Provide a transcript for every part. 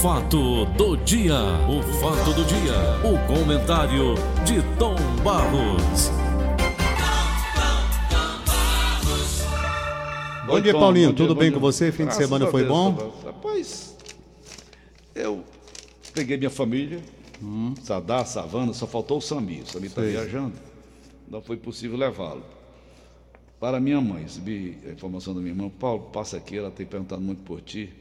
fato do dia, o fato do dia, o comentário de Tom Barros. Bom dia, Tom, Paulinho. bom dia, Tudo bom bem dia. com você? Fim de Graças semana a foi Deus, bom? Rapaz, eu peguei minha família, Sadar, Savana, só faltou o Sami. O Sami está Hum. Viajando, não foi possível levá-lo. Para minha mãe, recebi a informação da minha irmã, Paulo, passa aqui, ela tem perguntado muito por ti.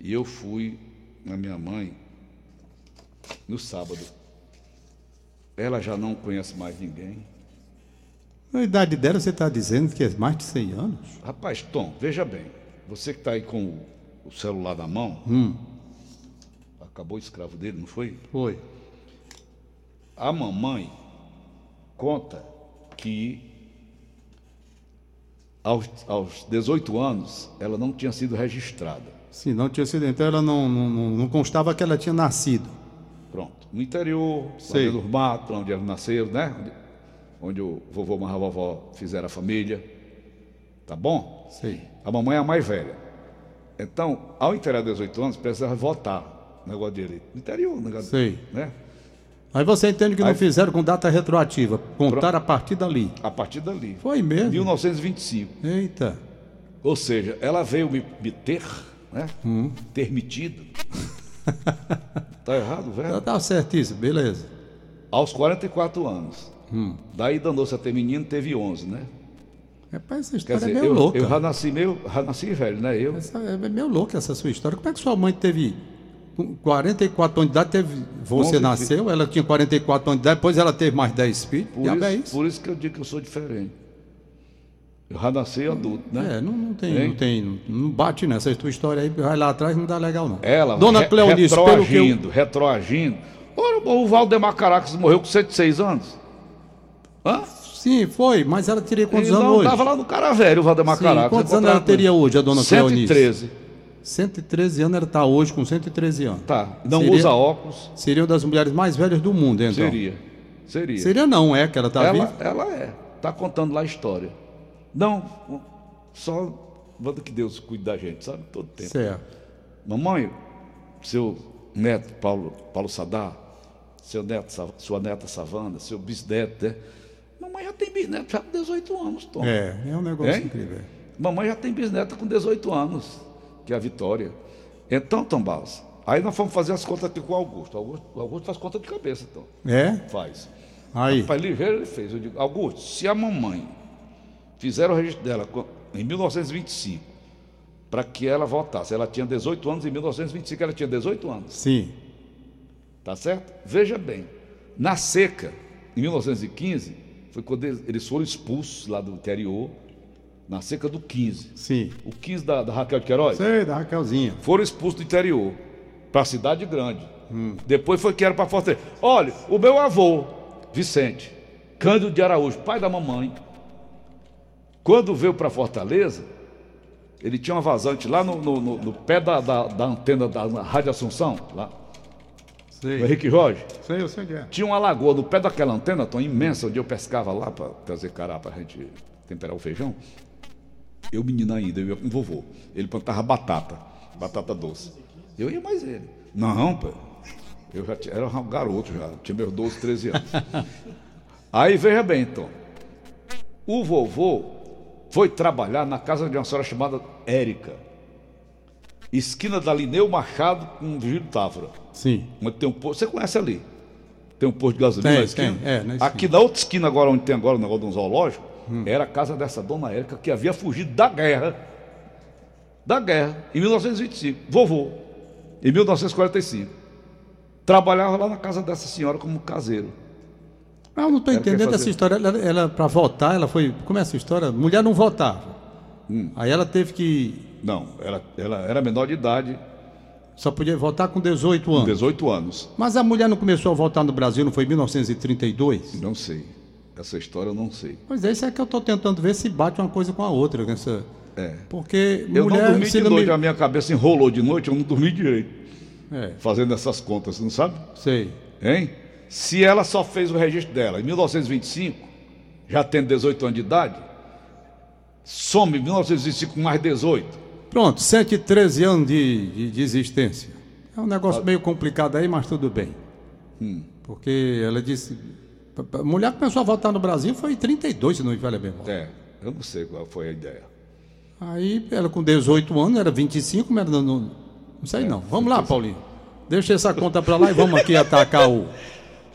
E eu fui na minha mãe no sábado. Ela já não conhece mais ninguém. A idade dela, você está dizendo que é mais de 100 anos? Rapaz, Tom, veja bem. Você que está aí com o, o celular na mão, Hum, acabou o escravo dele, não foi? foi. A mamãe conta que aos, aos 18 anos ela não tinha sido registrada. Se não tinha sido, então ela não, não, não- não constava que ela tinha nascido. Pronto. No interior, Sei. dentro do mato, onde eles nasceram, né? Onde, o vovô e a vovó fizeram a família. Tá bom? Sei. A mamãe é a mais velha. Então, ao inteirar 18 anos, precisava votar no negócio de direito. No interior, negócio, Sei. né? Aí você entende que não Aí- fizeram com data retroativa. Contaram a partir dali. A partir dali. Foi mesmo? 1925. Eita. Ou seja, ela veio me, me ter, né? Ter metido. tá errado, Já velho? tá certíssimo, beleza. Aos 44 anos. Daí danou-se a ter menino, teve 11, né? Rapaz, essa história dizer, é meio eu, louca. eu já nasci meio, já nasci velho, né? Eu. Essa é meio louca essa sua história. Como é que sua mãe teve com 44 anos de idade, teve, você nasceu, ela tinha 44 anos de idade, depois ela teve mais 10 filhos. Por isso, é isso? por isso que eu digo que eu sou diferente. Eu já nasci adulto, né? É, não, não tem, Hein? não tem, não bate nessa tua história aí, vai lá atrás, não dá legal não. Ela, Dona re- Cleonice, que eu... retroagindo, retroagindo. Ora, o Valdemar Caracas morreu com 106 anos. Hã? Sim, foi, mas ela teria quantos anos não hoje? estava lá no cara velho, o Valdemar Sim, Caracas. quantos Eu anos ela teria hoje, a dona Cleonice? 113. 113 anos, ela está hoje com 113 anos. Tá. Não Seria- usa óculos. Seria uma das mulheres mais velhas do mundo, então. Seria. Seria. Seria não, é que ela está ela, viva. ela é. Está contando lá a história. Não, só manda que Deus cuide da gente, sabe? Todo tempo. Certo. Mamãe, seu neto Paulo, Paulo Sadar, seu neto, sua neta Savana, seu bisneto, né? Mamãe já tem bisneto já com 18 anos, Tom. É, é um negócio Hein? incrível. Mamãe já tem bisneta com 18 anos, que é a Vitória. Então, Tom Barros, aí nós fomos fazer as contas aqui com o Augusto. O Augusto, o Augusto faz conta de cabeça, então. É? Faz. Aí. Rapaz, ligeiro ele fez. Eu digo, Augusto, se a mamãe fizer o registro dela em 1925, para que ela votasse, ela tinha 18 anos, em 1925 ela tinha 18 anos, Sim. tá certo? Veja bem, na seca, em 1915, foi quando eles foram expulsos lá do interior, na seca do 15. Sim. O 15 da, da Raquel de Queiroz, Sei, da Raquelzinha. foram expulsos do interior para a cidade grande. Depois foi que era para Fortaleza. Olha, o meu avô, Vicente, Cândido de Araújo, pai da mamãe, quando veio para Fortaleza, ele tinha uma vazante lá no, no- no- no pé da, da- da antena da Rádio Assunção, lá, Sei. no Henrique Jorge. Sei, eu sei que é. Tinha uma lagoa no pé daquela antena, tão imensa, onde eu pescava lá para trazer cará para a gente temperar o feijão. Eu, menino ainda, eu ia com o vovô. Ele plantava batata, batata doce. Eu ia mais ele. Não, pai. Eu já tinha- era um garoto já, tinha meus 12, 13 anos. Aí veja bem, então. O vovô foi trabalhar na casa de uma senhora chamada Érica. Esquina da Lineu Machado com Virgílio Távora. Sim. Onde tem um posto. Você conhece ali? Tem um posto de gasolina Tem, na esquina? tem, é, na esquina. Aqui na outra esquina, agora, onde tem agora o negócio de um zoológico, era a casa dessa dona Érica que havia fugido da guerra. Da guerra, em 1925. Vovô, em 1945. Trabalhava lá na casa dessa senhora como caseiro. Ah, Eu não estou entendendo essa história. Ela, ela para votar, ela foi. Como é essa história? Mulher não votava. Hum. Aí ela teve que. Não, ela, ela era menor de idade, Só podia votar com 18 com anos. 18 anos. Mas a mulher não começou a votar no Brasil, não foi em 1932? Não sei. Essa história eu não sei. Pois é, isso é que eu estou tentando ver se bate uma coisa com a outra. Nessa... É. Porque Eu mulher. não dormi de noite, me- a minha cabeça enrolou de noite, eu não dormi direito. É, Fazendo essas contas, não sabe? sei. Hein? Se ela só fez o registro dela em 1925, já tendo 18 anos de idade, some 1925 com mais 18. Pronto, 113 anos de, de, de existência. É um negócio meio complicado aí, mas tudo bem. Porque ela disse. A mulher começou a votar no Brasil foi em 32, se não me falha bem. É, eu não sei qual foi a ideia. Aí ela com 18 anos, era 25, mas não, não, não sei não. Vamos lá, Paulinho. Deixa essa conta para lá e vamos aqui atacar o.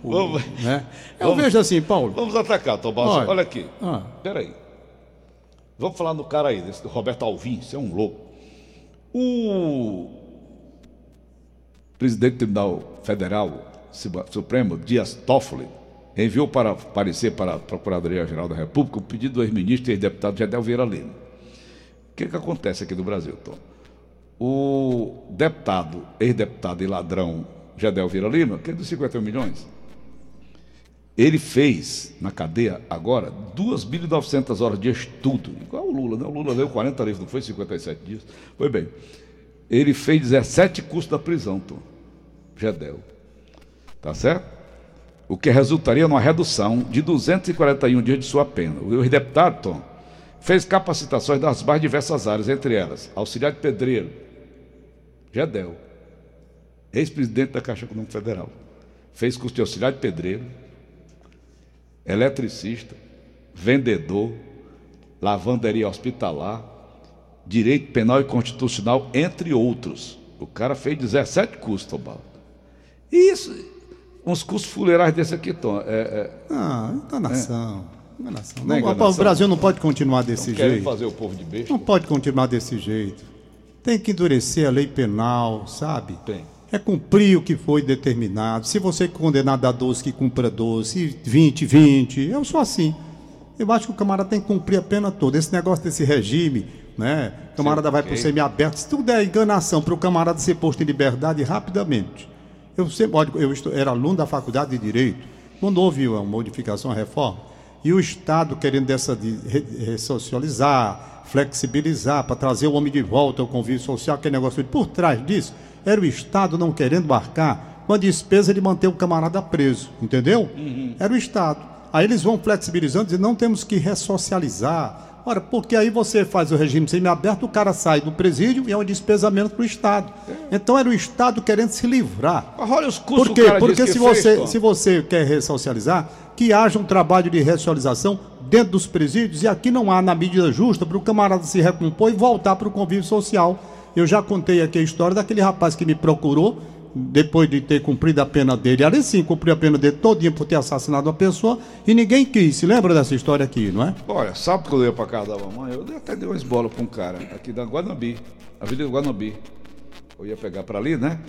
o Vamos. né? Eu Vamos. vejo assim, Paulo. Vamos atacar, Tomás. Olha. Olha, aqui. Ah. Peraí. Vamos falar no cara aí, desse Roberto Alvim, você é um louco. O presidente do Tribunal Federal Supremo, Dias Toffoli, enviou para parecer para a Procuradoria-Geral da República o pedido do ex-ministro e ex-deputado Gedel Vieira Lima. O que, que acontece aqui no Brasil, Tom? O deputado, ex-deputado e ladrão Gedel Vieira Lima, que é dos 51 milhões, ele fez na cadeia agora 2.900 horas de estudo, igual o Lula, né? O Lula leu 40 livros, não foi 57 dias. Foi bem. Ele fez 17 cursos da prisão, Tom. Gedel. Tá certo? O que resultaria numa redução de 241 dias de sua pena. O ex-deputado, Tom, fez capacitações das mais diversas áreas, entre elas auxiliar de pedreiro, Gedel, ex-presidente da Caixa Econômica Federal. Fez curso de auxiliar de pedreiro, eletricista, vendedor, lavanderia hospitalar, direito penal e constitucional, entre outros. O cara fez 17 cursos, Tobal. E isso, uns cursos fuleirais desse aqui, Tom. É, é, Ah, enganação. Enganação. Não é Não, enganação. O Brasil não pode continuar desse querem jeito. fazer o povo de besta? Não pode continuar desse jeito. Tem que endurecer a lei penal, sabe? Tem. É cumprir o que foi determinado. Se você é condenado a 12, que cumpra 12. Se 20, 20. Eu sou assim. Eu acho que o camarada tem que cumprir a pena toda. Esse negócio desse regime, né? O camarada vai para o semiaberto. Se tudo é enganação para o camarada ser posto em liberdade rapidamente. Eu sempre, olha, eu estou- era aluno da faculdade de Direito. Quando houve uma modificação, a reforma, e o Estado querendo dessa de re- ressocializar, flexibilizar, para trazer o homem de volta ao convívio social, aquele negócio. Por trás disso, era o Estado não querendo arcar com a despesa de manter o camarada preso, entendeu? Era o Estado. Aí eles vão flexibilizando, dizendo, não temos que ressocializar. Ora, porque aí você faz o regime semiaberto, o cara sai do presídio e é uma despesa a menos para o Estado. Então era o Estado querendo se livrar. Mas olha os cursos Por quê? Porque se fez, você, Tom. se você quer ressocializar, que haja um trabalho de ressocialização dentro dos presídios e aqui não há na medida justa para o camarada se recompor e voltar para o convívio social. Eu já contei aqui a história daquele rapaz que me procurou depois de ter cumprido a pena dele. Ali sim, cumpriu a pena dele todinha por ter assassinado uma pessoa e ninguém quis. Se lembra dessa história aqui, não é? Olha, sabe quando eu ia pra casa da mamãe? Eu até dei uma esbola pra um cara aqui da Guanabi, Avenida Guanabi. Eu ia pegar pra ali, né?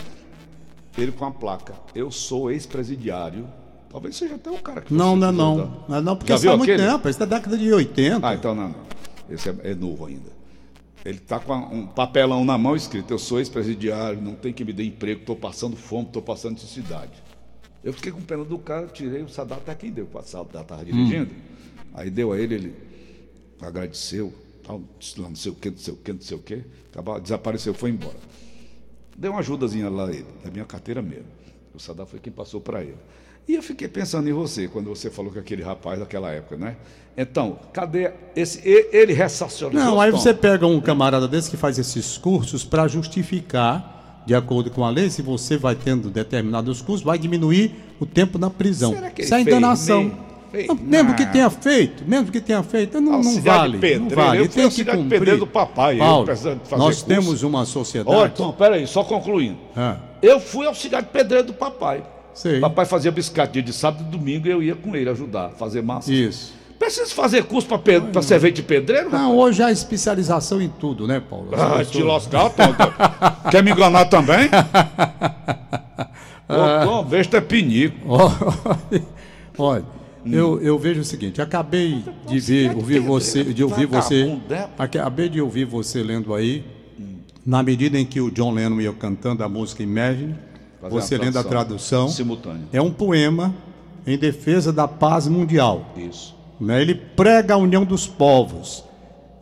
Ele com a placa. Eu sou ex-presidiário. Talvez seja até um cara que Não, não é não. Não é não, porque Já viu há muito aquele? tempo. Isso é da década de 80. Ah, então não, não. Esse é, é novo ainda. Ele tá com um papelão na mão escrito: Eu sou ex-presidiário, não tem que me dar emprego, tô passando fome, tô passando necessidade. Eu fiquei com pena do cara, tirei o Sadat até quem deu, o Sadat tava dirigindo. Aí deu a ele, ele agradeceu, tal, não sei o que, não sei o que, não sei o que, acabou, desapareceu, foi embora. Deu uma ajudazinha lá ele, da minha carteira mesmo. O Sadat foi quem passou para ele. E eu fiquei pensando em você, quando você falou com aquele rapaz daquela época, né? Então, cadê esse. Ele ressocializou. Não, aí Tom? você pega um camarada desse que faz esses cursos para justificar, de acordo com a lei, se você vai tendo determinados cursos, vai diminuir o tempo na prisão. Será que ele Isso é enganação. mesmo? Fez Não, mesmo que nada. tenha feito, mesmo que tenha feito, não, não Auxiliar de vale. não pedreiro, vale. eu tem que auxiliar de cumprir. pedreiro do papai, Paulo, nós curso. temos uma Olha, sociedade. Tom, peraí, só concluindo. Ah, Eu fui auxiliar de pedreiro do papai. Sei. Papai fazia biscate dia de sábado e domingo e eu ia com ele ajudar, fazer massa. isso. Preciso fazer curso para servente de pedreiro? Não, hoje há especialização em tudo, né, Paulo? As Ah, pessoas- te lascar, Tom. Quer me enganar também? Ô, Tom, besta é pinico. Olha, eu, eu vejo o seguinte, acabei de ver, ouvir você, de ouvir você, né? acabei de ouvir você lendo aí, na medida em que o John Lennon ia cantando a música Imagine, você lendo a tradução simultânea. é um poema em defesa da paz mundial. Isso. né? Ele prega a união dos povos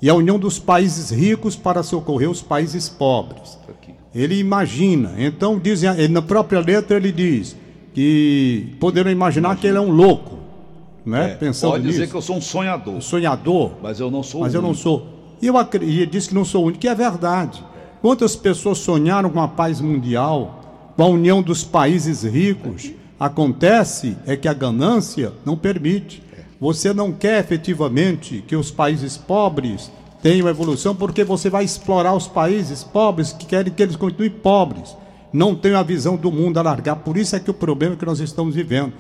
e a união dos países ricos para socorrer os países pobres. Isso aqui. Ele imagina. Então, dizem, ele, na própria letra, ele diz que poderão imaginar que ele é um louco, né? É, Pensando pode nisso. dizer que eu sou um sonhador, Sonhador, mas eu não sou mas eu não sou. E eu acre- ele diz que não sou o único, que é verdade. Quantas pessoas sonharam com a paz mundial, a união dos países ricos. Acontece é que a ganância não permite. Você não quer efetivamente que os países pobres tenham evolução porque você vai explorar os países pobres que querem que eles continuem pobres. Não tem a visão do mundo a largar. Por isso é que o problema que nós estamos vivendo.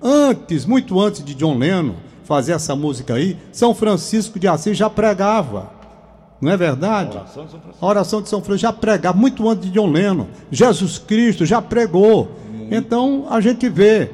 Antes, muito antes de John Lennon fazer essa música aí, São Francisco de Assis já pregava. Não é verdade? A oração de São Francisco, oração de São Francisco já pregava muito antes de John Lennon. Jesus Cristo já pregou. Então a gente vê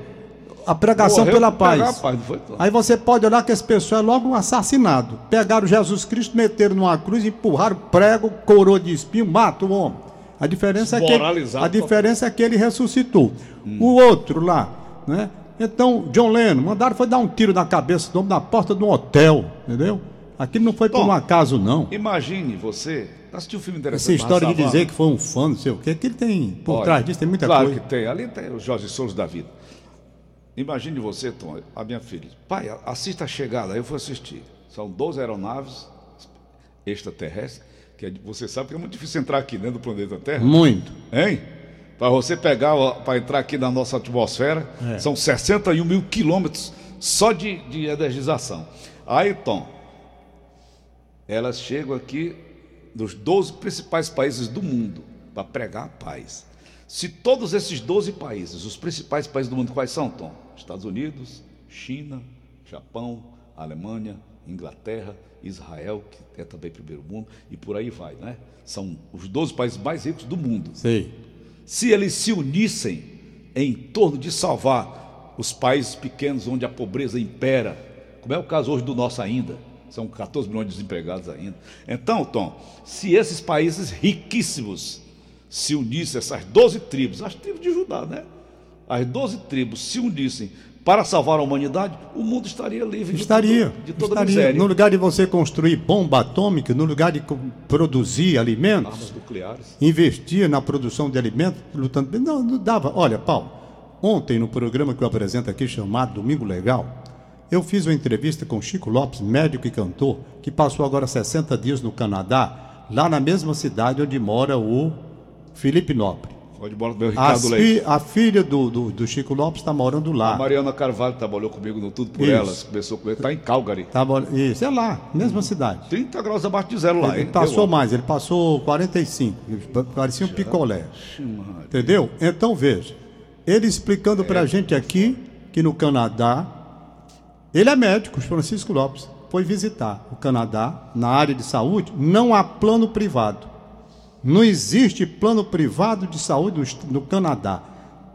a pregação Morreu pela paz. paz Aí você pode olhar que esse pessoal é logo um assassinado. Pegaram Jesus Cristo, meteram numa cruz, empurraram prego, coroa de espinho, mata o homem. A diferença, é que, a diferença é que ele ressuscitou. Hum. O outro lá, né? Então, John Lennon, mandaram foi dar um tiro na cabeça do homem na porta de um hotel, entendeu? Aquilo não foi Bom, por um acaso, não. Imagine você. Assistiu um filme interessante. Essa história de dizer que foi um fã, não sei o quê, que ele tem. Por Olha, trás disso tem muita claro coisa. Claro que tem. Ali tem os Jorge Souza da vida. Imagine você, Tom, a minha filha. Pai, assista a chegada. Eu fui assistir. São 12 aeronaves extraterrestres. Que é você sabe que é muito difícil entrar aqui dentro do planeta Terra. Muito. Hein? Para você pegar, para entrar aqui na nossa atmosfera, é. são 61 mil quilômetros só de, de energização. Aí, Tom, elas chegam aqui dos 12 principais países do mundo para pregar a paz. Se todos esses 12 países, os principais países do mundo, quais são, Tom? Estados Unidos, China, Japão, Alemanha, Inglaterra, Israel, que é também primeiro mundo, e por aí vai, né? São os 12 países mais ricos do mundo. Sim. Se eles se unissem em torno de salvar os países pequenos onde a pobreza impera, como é o caso hoje do nosso ainda, são 14 milhões de desempregados ainda. Então, Tom, se esses países riquíssimos se unissem, essas 12 tribos, as tribos de Judá, né? As 12 tribos se unissem para salvar a humanidade, o mundo estaria livre estaria, de, toda estaria. miséria. No lugar de você construir bomba atômica, no lugar de produzir alimentos, armas nucleares, investir na produção de alimentos, lutando. Não, não dava. Olha, Paulo, ontem no programa que eu apresento aqui chamado Domingo Legal, eu fiz uma entrevista com Chico Lopes, médico e cantor, que passou agora 60 dias no Canadá, lá na mesma cidade onde mora o Felipe Nobre. Onde mora o meu Ricardo Leite. A filha do, do, do, Chico Lopes está morando lá. A Mariana Carvalho trabalhou comigo no Tudo por Isso. Elas, começou comigo, está em Calgary. Tá, isso, é lá, mesma cidade. 30 graus abaixo de zero lá, ele, hein? passou mais, ele passou 45, parecia um picolé. Entendeu? Então veja, ele explicando para a é. gente aqui que no Canadá ele é médico, Francisco Lopes. Foi visitar o Canadá na área de saúde. Não há plano privado. Não existe plano privado de saúde no, Canadá.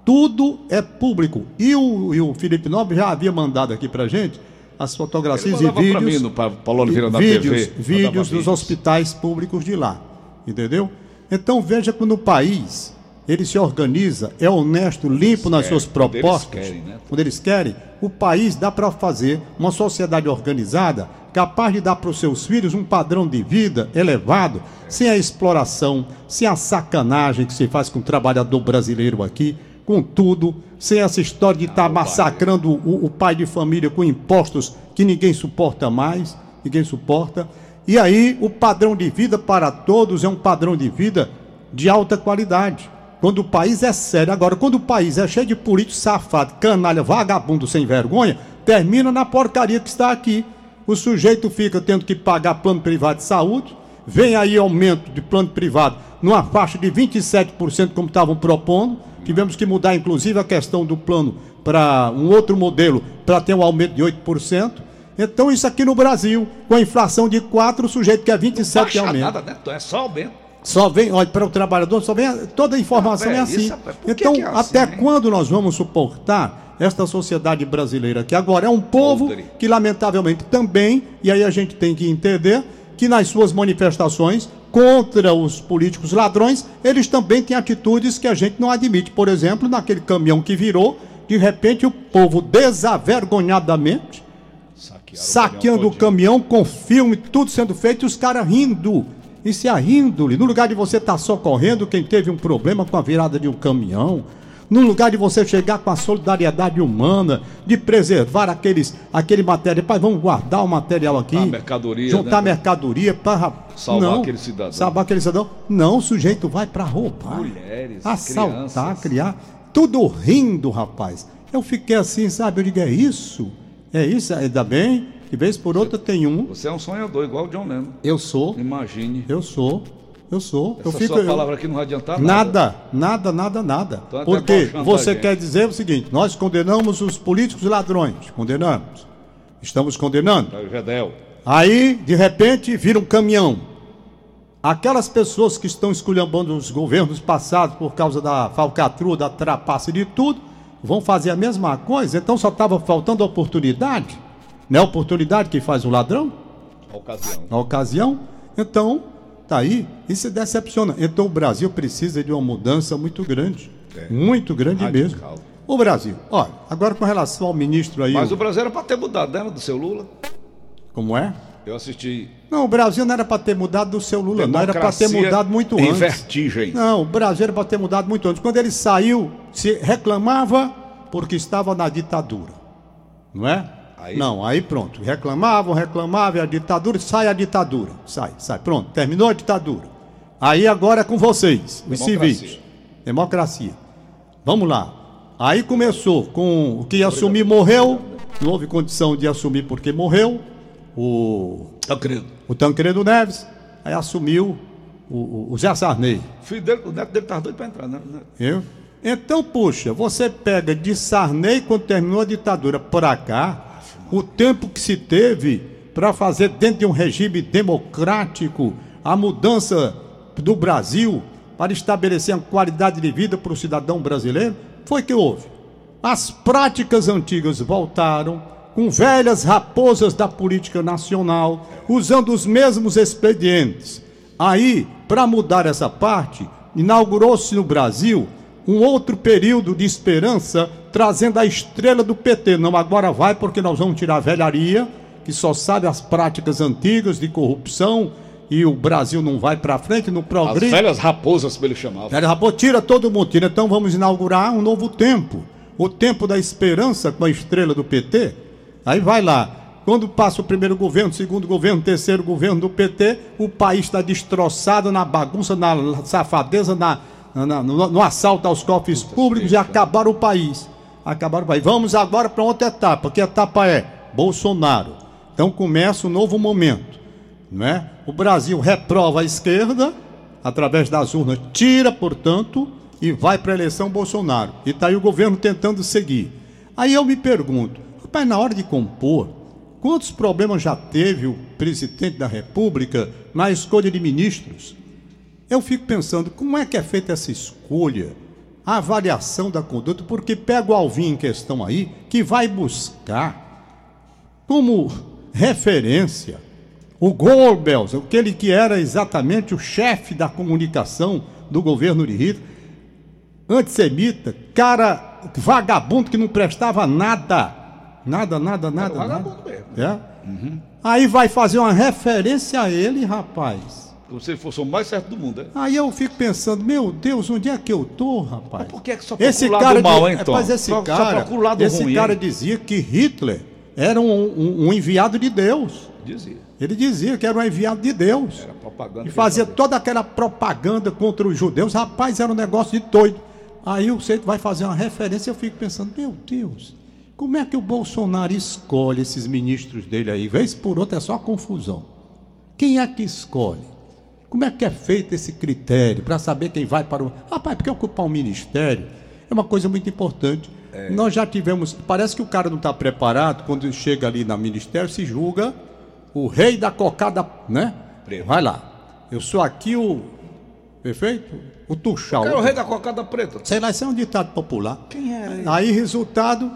Tudo é público. E o, e o Felipe Nobre já havia mandado aqui para gente as fotografias e vídeos. Mim, no Paulo Oliveira na vídeos, TV, vídeos dos hospitais públicos de lá. Entendeu? Então veja que no país ele se organiza, é honesto, limpo nas suas propostas. Quando eles querem, né? quando eles querem o país dá para fazer uma sociedade organizada capaz de dar para os seus filhos um padrão de vida elevado, sem a exploração, sem a sacanagem que se faz com o trabalhador brasileiro aqui, com tudo, sem essa história de estar tá massacrando o, o pai de família com impostos que ninguém suporta mais, ninguém suporta. E aí o padrão de vida para todos é um padrão de vida de alta qualidade. Quando o país é sério. Agora, quando o país é cheio de político safado, canalha, vagabundo sem vergonha, termina na porcaria que está aqui. O sujeito fica tendo que pagar plano privado de saúde, vem aí aumento de plano privado numa faixa de 27%, como estavam propondo. Tivemos que mudar, inclusive, a questão do plano para um outro modelo, para ter um aumento de 8%. Então, isso aqui no Brasil, com a inflação de 4%, o sujeito quer 27% de aumento. Nada, né? Então é só aumento. Só vem, olha, para o trabalhador, só vem, toda a informação ah, é, é assim. Isso, então, é assim, até quando nós vamos suportar esta sociedade brasileira, que agora é um povo que, lamentavelmente, também, e aí a gente tem que entender, que nas suas manifestações contra os políticos ladrões, eles também têm atitudes que a gente não admite. Por exemplo, naquele caminhão que virou, de repente o povo desavergonhadamente Saquearam saqueando o caminhão, o caminhão com filme, tudo sendo feito, e os caras rindo e se a índole, no lugar de você estar tá socorrendo quem teve um problema com a virada de um caminhão, No lugar de você chegar com a solidariedade humana, de preservar aqueles, aquele material, pai, vamos guardar o material aqui. A mercadoria, Juntar né? mercadoria para Salvar aquele cidadão. Salvar aquele cidadão. Não, o sujeito vai para roubar. Mulheres, assaltar, crianças. criar. Tudo rindo, rapaz. Eu fiquei assim, sabe? Eu digo, é isso? É isso? Ainda bem. De vez por outra tem um. Você é um sonhador, igual o John Lennon. Eu sou. Imagine. Eu sou. Eu sou. Essa eu fico. sua eu- palavra aqui não vai adiantar Nada, nada, nada, nada. Então é Porque você quer dizer o seguinte: nós condenamos os políticos ladrões. Condenamos. Estamos condenando. Tá. Aí, de repente, vira um caminhão. Aquelas pessoas que estão esculhambando os governos passados por causa da falcatrua, da trapaça e de tudo, vão fazer a mesma coisa. Então só estava faltando oportunidade. Não é a oportunidade que faz o ladrão? A ocasião. na ocasião. Então, tá aí, isso decepciona. Então o Brasil precisa de uma mudança muito grande. É. Muito grande Radical. mesmo. O Brasil, olha, agora com relação ao ministro aí, Mas o- o Brasil era para ter mudado, né? Do seu Lula. como é? Eu assisti. Não, o Brasil não era para ter mudado do seu Lula, não era para ter Democracia mudado muito em antes. vertigem. Não, o Brasil era para ter mudado muito antes. Quando ele saiu, se reclamava porque estava na ditadura. Não é? Aí- Não, aí pronto. Reclamavam, reclamavam, e a ditadura, sai a ditadura. Sai, sai. Pronto, terminou a ditadura. Aí agora é com vocês, os Democracia. civis. Democracia. Vamos lá. Aí começou com o que ia assumir morreu, não houve condição de assumir porque morreu. O querido. o Tancredo Neves, aí assumiu o, o- o Zé Sarney. O filho dele, o neto dele tava doido pra entrar, né? Viu? Então, puxa, você pega de Sarney, quando terminou a ditadura, para cá, o tempo que se teve para fazer dentro de um regime democrático a mudança do Brasil para estabelecer uma qualidade de vida para o cidadão brasileiro, foi que houve. As práticas antigas voltaram, com velhas raposas da política nacional, usando os mesmos expedientes. Aí, para mudar essa parte, inaugurou-se no Brasil um outro período de esperança, trazendo a estrela do PT. Não, agora vai porque nós vamos tirar a velharia, que só sabe as práticas antigas de corrupção, e o Brasil não vai para frente, não As progride. velhas raposas, como ele chamava. Velho Rapô, tira todo mundo, tira. Então vamos inaugurar um novo tempo. O tempo da esperança com a estrela do PT. Aí vai lá. Quando passa o primeiro governo, segundo governo, terceiro governo do PT, o país está destroçado na bagunça, na safadeza, na, na- no, no assalto aos cofres públicos e acabaram o país. Acabaram o país. Vamos agora para outra etapa. Que etapa é? Bolsonaro. Então começa um novo momento não é? O Brasil reprova a esquerda através das urnas, tira, portanto, e vai para a eleição Bolsonaro. E está aí o governo tentando seguir. Aí eu me pergunto, rapaz, na hora de compor, quantos problemas já teve o presidente da República na escolha de ministros? Eu fico pensando, como é que é feita essa escolha? A avaliação da conduta, porque pega o Alvin em questão aí, que vai buscar como referência o Goebbels, aquele que era exatamente o chefe da comunicação do governo de Hitler, antissemita, cara vagabundo que não prestava nada, nada, nada, nada. vagabundo nada. mesmo. É? Aí vai fazer uma referência a ele, rapaz. Como se ele fosse o mais certo do mundo, né? Aí eu fico pensando, meu Deus, onde é que eu tô, rapaz? Por que é que só esse o lado cara mal, di- hein, Tom? Rapaz, esse Só- só cara, o lado esse ruim, cara hein? dizia que Hitler era um, um- um enviado de Deus. Dizia. Ele dizia que era um enviado de Deus. Era propaganda. E fazia toda aquela propaganda contra os judeus. Rapaz, era um negócio de doido. Aí você vai fazer uma referência eu fico pensando, meu Deus, como é que o Bolsonaro escolhe esses ministros dele aí? Vez por outra é só confusão. Quem é que escolhe? Como é que é feito esse critério para saber quem vai para o. Rapaz, porque ocupar um ministério é uma coisa muito importante. É. Nós já tivemos. Parece que o cara não está preparado, quando chega ali no ministério, se julga o rei da cocada, né? Preto. Vai lá. Eu sou aqui o. Perfeito? O Tuxal. Era o rei da cocada preta. Sei lá, isso é um ditado popular. Quem era? Aí, resultado,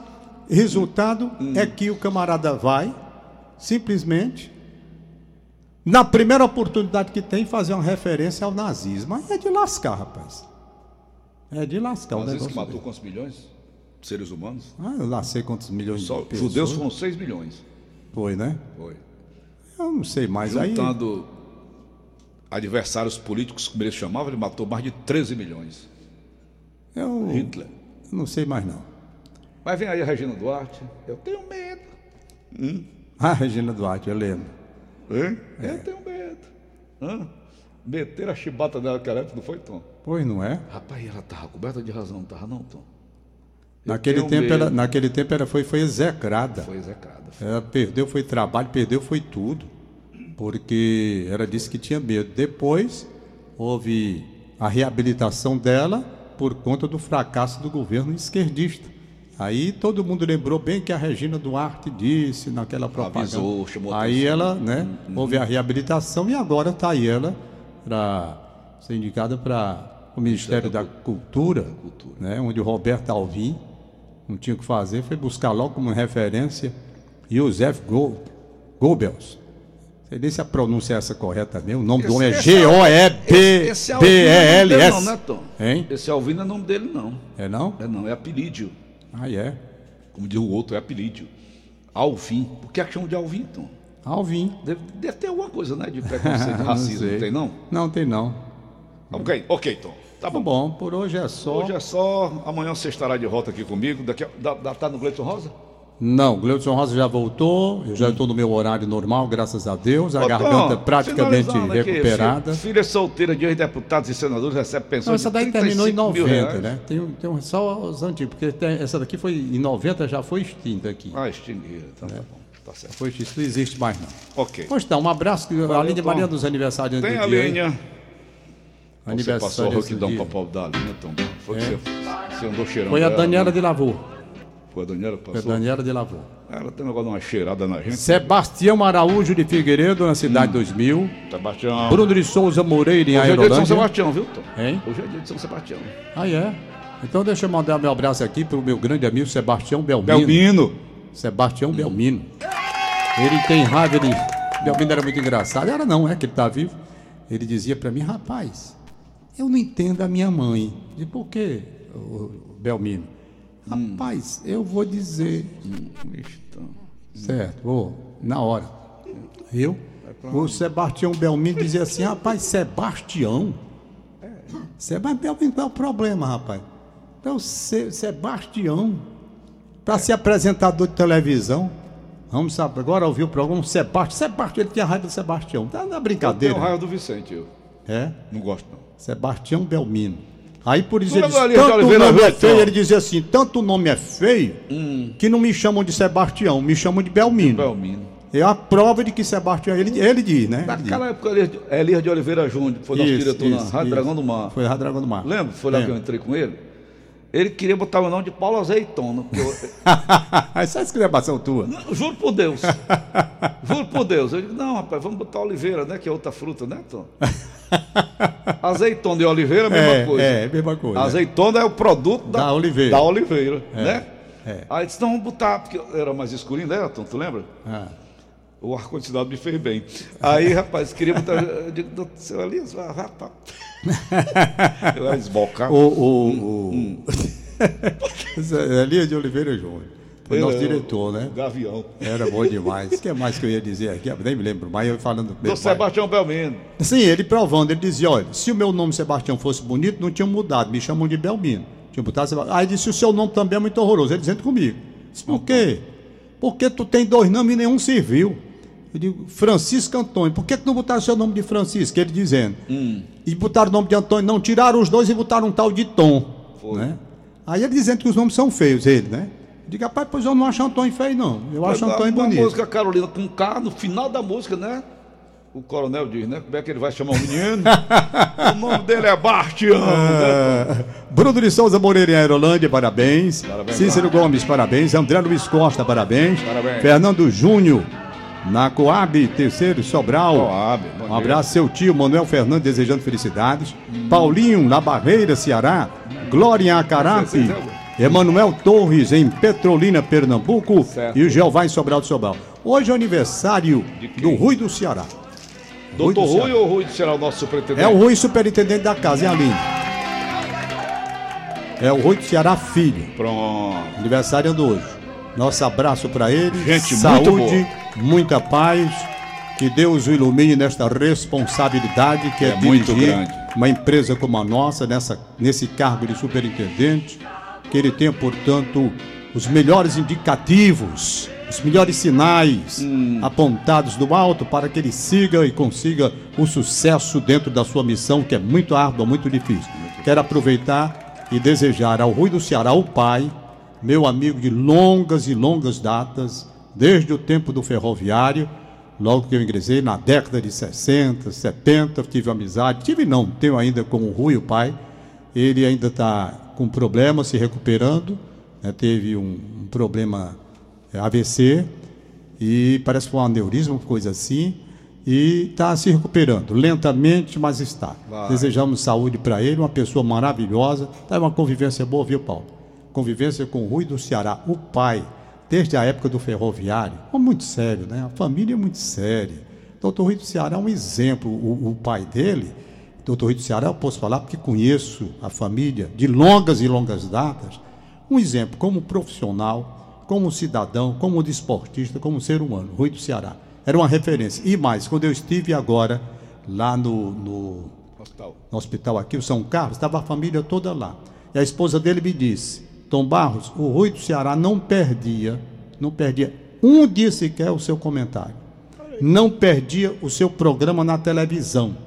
resultado Hum. é que o camarada vai, simplesmente, na primeira oportunidade que tem, fazer uma referência ao nazismo. Aí é de lascar, rapaz. É de lascar o negócio. que matou dele. quantos milhões? de Seres humanos? Ah, eu lá sei quantos milhões Só, de pessoas. judeus foram 6 milhões. Foi, né? Foi. Eu não sei mais. Aí, Juntando adversários políticos, como ele chamava, ele matou mais de 13 milhões. eu, Hitler. Não sei mais não. Mas vem aí a Regina Duarte. Eu tenho medo. Ah, Regina Duarte, eu lembro. Hein? Eu tenho medo. Hã? Meteram a chibata dela naquela época, não foi, Tom? Pois não é? Rapaz, ela tava coberta de razão, não tava não, Tom? Eu Naquele tempo, medo. ela, naquele tempo ela foi, foi execrada. Foi execrada. Ela perdeu, foi trabalho, perdeu, foi tudo. Porque ela disse que tinha medo. Depois houve a reabilitação dela por conta do fracasso do governo esquerdista. Aí todo mundo lembrou bem que a Regina Duarte disse naquela propaganda. Avisou, chamou aí atenção. ela, né, houve a reabilitação e agora está aí ela para ser indicada para o Ministério da Cultura, né, onde o Roberto Alvim não tinha o que fazer, foi buscar logo como referência Joseph Go- Goebbels. Não sei nem se a pronúncia é essa correta mesmo. O nome do Esse- homem é esse Esse, esse Alvino é nome dele G-O-E-B-B-L-S. não, né, Tom? Hein? Esse Alvino não é nome dele, não. É não? É não, é apelídio. Ah, é. Como diz o outro, é apelídio. Alvin. Por que é que chamam de Alvin, Tom? Alvim. Deve, deve ter alguma coisa, né? De preconceito, Não racismo, sei. não tem não? Não tem não. Ok, ok, Tom. Tá Tá bom. bom, por hoje é só. Hoje é só. Amanhã você estará de volta aqui comigo. Daqui a, da, da, tá no Gleison Rosa? Não, Gleudson Rosa já voltou, eu já estou no meu horário normal, graças a Deus, a Ô, garganta praticamente finalizando aqui, recuperada. fi- Filha solteira de ex-deputados e senadores recebe pensão Não, essa de daí terminou em 35 mil 90, reais. né? Tem, tem um- só os antigos, porque tem- essa daqui foi em 90, já foi extinta aqui. Ah, extinguiram. Então tá bom. Tá certo. Foi extinta, não existe mais não. Ok. Pois tá, um abraço, a Valeu, linha Tom. Maria dos aniversários Tem do a linha. Você passou a Aniversário esse roquidão dia. pra pau da linha, Tom. Foi que você, você andou cheirando. Foi a ela, Daniela né? de Lavor. Foi a Daniela que Foi a passou. Daniela de Lavor. Ela tem um negócio de uma cheirada na gente. Sebastião Araújo de Figueiredo, na cidade Hum. 2000. Sebastião. Bruno de Souza Moreira, em Hoje é dia de São. Sebastião, viu, Tom? Hein? Hoje é dia de São Sebastião. Ah, é? Então deixa eu mandar meu abraço aqui para o meu grande amigo Sebastião Belmino. Belmino. Sebastião Belmino. Ele tem raiva, ele... Belmino era muito engraçado. Era não, é que ele tá vivo. Ele dizia para mim, rapaz, eu não entendo a minha mãe. Disse, por quê, ô, Belmino? Rapaz, eu vou dizer. Tom. Certo, vou, na hora. Eu? O Sebastião Belmino dizia assim, rapaz, Sebastião? Sebastião Belmino, qual é o problema, rapaz? Então, Se- Sebastião, para ser apresentador de televisão, vamos saber, agora ouvir o programa Sebastião. Sebastião, ele tinha raiva do Sebastião. Tá na Eu tenho brincadeira. raiva do Vicente, eu. É? Não gosto, não. Sebastião Belmino. Aí por isso ele lembra tanto o nome é feio, ele dizia assim, tanto o nome é feio, que não me chamam de Sebastião, me chamam de Belmino. Belmino. É a prova de que Sebastião, ele, ele diz, né? Naquela época, Elias de- de Oliveira Júnior, que foi nosso Isso, diretor na isso, Rádio isso. Dragão do Mar. Foi a Dragão do Mar. Lembra? Foi lá que eu entrei com ele. Ele queria botar o nome de Paulo Azeitona. eu- Essa é exclamação tua. Não, juro por Deus. Juro por Deus. Eu digo, não, rapaz, vamos botar Oliveira, né? Que é outra fruta, né, Tom? Azeitona e Oliveira, mesma É, coisa. é, mesma coisa. Azeitona é o produto da, Da oliveira. Da oliveira, né? é. Aí disse, não, vamos botar, porque era mais escurinho, né, Tom? Tu lembra? Ah. O ar-condicionado me fez bem. Aí, rapaz, queria botar. Eu digo, doutor, seu Elias, vai, rapaz. Eu ia esbocar. O, o, o... Hum. Elias de Oliveira Júnior. Foi nosso é diretor, né? Gavião. Era bom demais. O que mais que eu ia dizer aqui? Nem me lembro, mas eu falando do. Sebastião Belmino. Sim, ele provando, ele dizia, olha, se o meu nome Sebastião fosse bonito, não tinham mudado, me chamam de Belmino. Tinha botado Sebastião. Aí disse, o seu nome também é muito horroroso. Ele dizendo comigo. Disse, por quê? Porque tu tem dois nomes e nenhum serviu. Eu digo, Francisco Antônio, por que, que não botaram o seu nome de Francisco? Ele dizendo. E botaram o nome de Antônio, não, tiraram os dois e botaram um tal de Tom. Foi. Né? Aí ele dizendo que os nomes são feios, ele, né? Eu digo, rapaz, pois eu não acho Antônio feio, não. Eu acho Antônio Uma bonito. música Carolina com K, no final da música, né? O coronel diz, né? Como é que ele vai chamar o menino? o nome dele é Bastião. né? Bruno de Souza Moreira em Aerolândia, parabéns. Parabéns, Cícero Gomes, parabéns. André Luiz Costa, parabéns. Parabéns. Fernando Júnior, na Coab, terceiro, Sobral. Coab, um abraço, seu tio Manuel Fernandes, desejando felicidades. Paulinho, na Barreira, Ceará. Glória em Acarape. Emanuel Torres, em Petrolina, Pernambuco. Certo. E o Jeová em Sobral de Sobral. Hoje é aniversário De quem? do Rui do Ceará. Doutor do Rui Ceará. ou Rui será o nosso superintendente? É o Rui, superintendente da casa, é a Aline. É o Rui do Ceará Filho. Pronto. Aniversariando hoje. Nosso abraço para ele. Gente muito Saúde, muita paz. Que Deus o ilumine nesta responsabilidade que é, É muito dirigir grande. uma empresa como a nossa, nessa, nesse cargo de superintendente. Que ele tenha, portanto, os melhores indicativos, os melhores sinais Hum. apontados do alto para que ele siga e consiga o sucesso dentro da sua missão, que é muito árdua, muito difícil. Quero aproveitar e desejar ao Rui do Ceará, o pai, meu amigo de longas e longas datas, desde o tempo do ferroviário, logo que eu ingressei, na década de 60, 70, tive amizade, tive não, tenho ainda com o Rui, o pai, ele ainda está com problema, se recuperando, né, teve um, um problema é, AVC, e parece que foi um aneurisma, coisa assim, e está se recuperando, lentamente, mas está. Vai. Desejamos saúde para ele, uma pessoa maravilhosa, tá uma convivência boa, viu, Paulo? Convivência com o Rui do Ceará, o pai, desde a época do ferroviário, é muito sério, né? A família é muito séria. Doutor Rui do Ceará é um exemplo, o, o pai dele, doutor Rui do Ceará, eu posso falar porque conheço a família de longas e longas datas, um exemplo como profissional, como cidadão, como desportista, como ser humano, Rui do Ceará. Era uma referência. E mais, quando eu estive agora lá no, no, Hospital. no hospital aqui, o São Carlos, estava a família toda lá. E a esposa dele me disse: Tom Barros, o Rui do Ceará não perdia, não perdia um dia sequer o seu comentário. Não perdia o seu programa na televisão.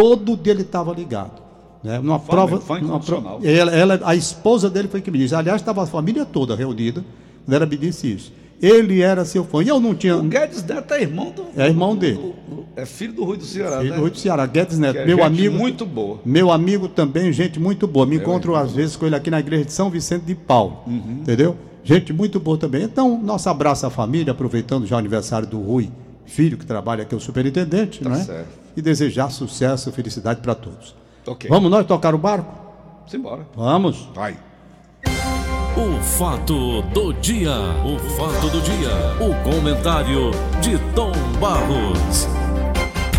Todo dia ele estava ligado. Né? Numa Fã prova. fã numa incondicional. pro- ela, ela- a esposa dele foi que me disse. Aliás, estava a família toda reunida. Ela me disse isso. Ele era seu fã. E eu não tinha. O Guedes Neto é irmão do. É irmão do- dele. do- do- é filho do Rui do Ceará, Filho né? do Rui do Ceará, Guedes Neto, é meu gente amigo. muito boa. Meu amigo também, gente muito boa. Me encontro irmão. às vezes com ele aqui na igreja de São Vicente de Paulo. Uhum. Entendeu? Gente muito boa também. Então, nosso abraço à família, aproveitando já o aniversário do Rui, filho que trabalha aqui, o superintendente, Tá né? certo. E desejar sucesso e felicidade para todos. Ok. Vamos nós tocar o barco? Simbora. Vamos. Vai. O fato do dia, o fato do dia, o comentário de Tom Barros.